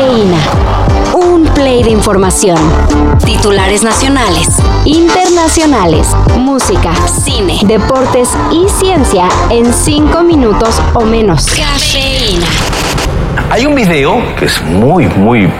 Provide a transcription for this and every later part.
Cafeína. Un play de información. Titulares nacionales, internacionales, música, cine, deportes y ciencia en cinco minutos o menos. Cafeína. Hay un video que es muy, muy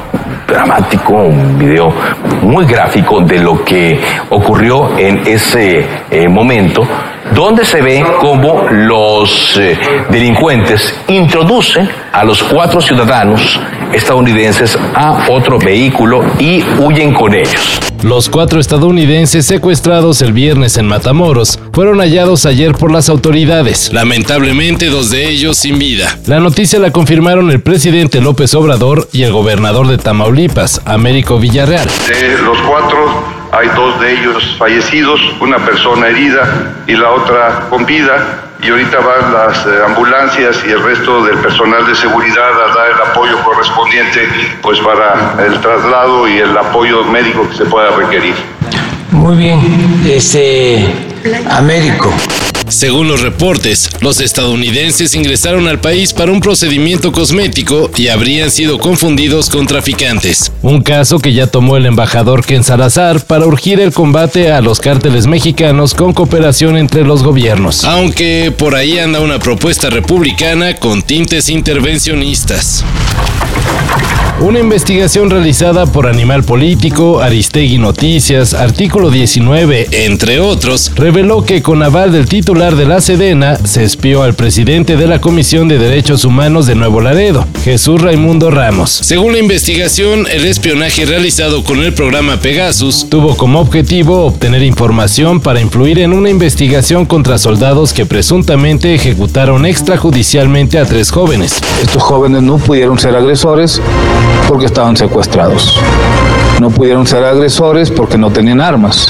dramático, un video muy gráfico de lo que ocurrió en ese eh, momento, donde se ve cómo los eh, delincuentes introducen a los cuatro ciudadanos estadounidenses a otro vehículo y huyen con ellos. Los cuatro estadounidenses secuestrados el viernes en Matamoros fueron hallados ayer por las autoridades. Lamentablemente, dos de ellos sin vida. La noticia la confirmaron el presidente López Obrador y el gobernador de Tamaulipas, Américo Villarreal. De los cuatro, hay dos de ellos fallecidos, una persona herida y la otra con vida y ahorita van las eh, ambulancias y el resto del personal de seguridad a dar pues para el traslado y el apoyo médico que se pueda requerir. Muy bien, este Américo. Según los reportes, los estadounidenses ingresaron al país para un procedimiento cosmético y habrían sido confundidos con traficantes. Un caso que ya tomó el embajador Ken Salazar para urgir el combate a los cárteles mexicanos con cooperación entre los gobiernos. Aunque por ahí anda una propuesta republicana con tintes intervencionistas. Una investigación realizada por Animal Político, Aristegui Noticias, Artículo 19, entre otros, reveló que con aval del titular de la Sedena se espió al presidente de la Comisión de Derechos Humanos de Nuevo Laredo, Jesús Raimundo Ramos. Según la investigación, el espionaje realizado con el programa Pegasus tuvo como objetivo obtener información para influir en una investigación contra soldados que presuntamente ejecutaron extrajudicialmente a tres jóvenes. Estos jóvenes no pudieron ser agresores porque estaban secuestrados. No pudieron ser agresores porque no tenían armas.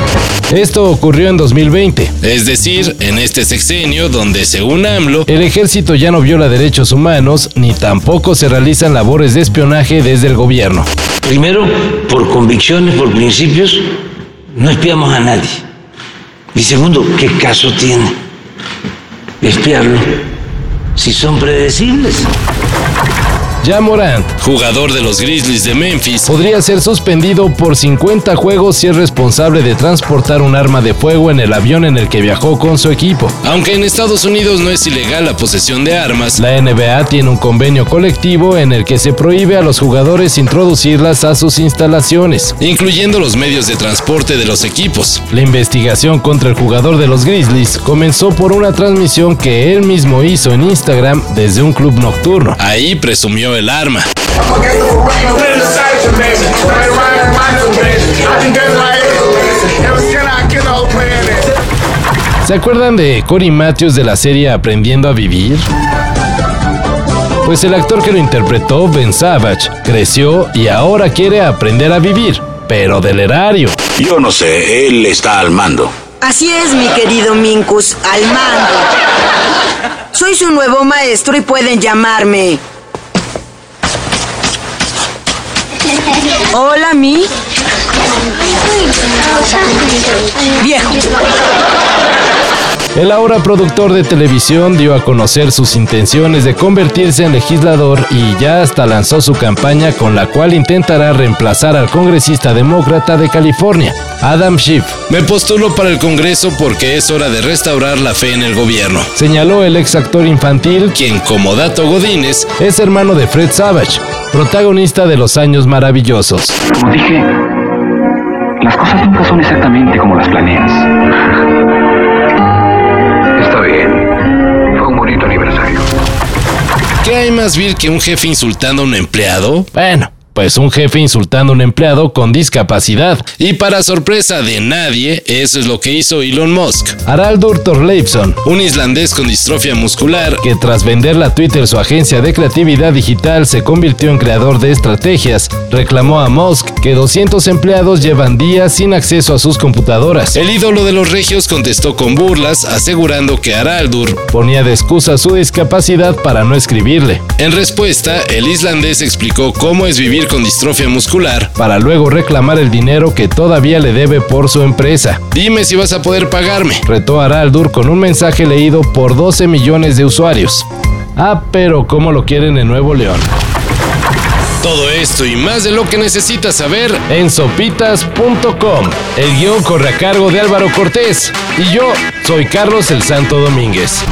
Esto ocurrió en 2020, es decir, en este sexenio donde, según AMLO, el ejército ya no viola derechos humanos ni tampoco se realizan labores de espionaje desde el gobierno. Primero, por convicciones, por principios, no espiamos a nadie. Y segundo, ¿qué caso tiene espiarlo si son predecibles? Ya Morant, jugador de los Grizzlies de Memphis, podría ser suspendido por 50 juegos si es responsable de transportar un arma de fuego en el avión en el que viajó con su equipo. Aunque en Estados Unidos no es ilegal la posesión de armas, la NBA tiene un convenio colectivo en el que se prohíbe a los jugadores introducirlas a sus instalaciones, incluyendo los medios de transporte de los equipos. La investigación contra el jugador de los Grizzlies comenzó por una transmisión que él mismo hizo en Instagram desde un club nocturno. Ahí presumió el arma. ¿Se acuerdan de Cory Matthews de la serie Aprendiendo a Vivir? Pues el actor que lo interpretó, Ben Savage, creció y ahora quiere aprender a vivir, pero del erario. Yo no sé, él está al mando. Así es, mi querido Minkus, al mando. Soy su nuevo maestro y pueden llamarme. Hola, mi. Viejo. El ahora productor de televisión dio a conocer sus intenciones de convertirse en legislador y ya hasta lanzó su campaña con la cual intentará reemplazar al congresista demócrata de California, Adam Schiff. Me postulo para el Congreso porque es hora de restaurar la fe en el gobierno, señaló el ex actor infantil, quien como dato Godínez es hermano de Fred Savage, protagonista de Los Años Maravillosos. Como dije, las cosas nunca son exactamente como las planeas. Está bien. Fue un bonito aniversario. ¿Qué hay más vil que un jefe insultando a un empleado? Bueno. Pues un jefe insultando a un empleado con discapacidad. Y para sorpresa de nadie, eso es lo que hizo Elon Musk. Haraldur Thorleifsson, un islandés con distrofia muscular, que tras venderle a Twitter su agencia de creatividad digital se convirtió en creador de estrategias, reclamó a Musk que 200 empleados llevan días sin acceso a sus computadoras. El ídolo de los regios contestó con burlas, asegurando que Haraldur ponía de excusa su discapacidad para no escribirle. En respuesta, el islandés explicó cómo es vivir con distrofia muscular para luego reclamar el dinero que todavía le debe por su empresa. Dime si vas a poder pagarme, retó Araldur con un mensaje leído por 12 millones de usuarios. Ah, pero ¿cómo lo quieren en Nuevo León? Todo esto y más de lo que necesitas saber en sopitas.com. El guion corre a cargo de Álvaro Cortés y yo soy Carlos el Santo Domínguez.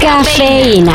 Cafeína.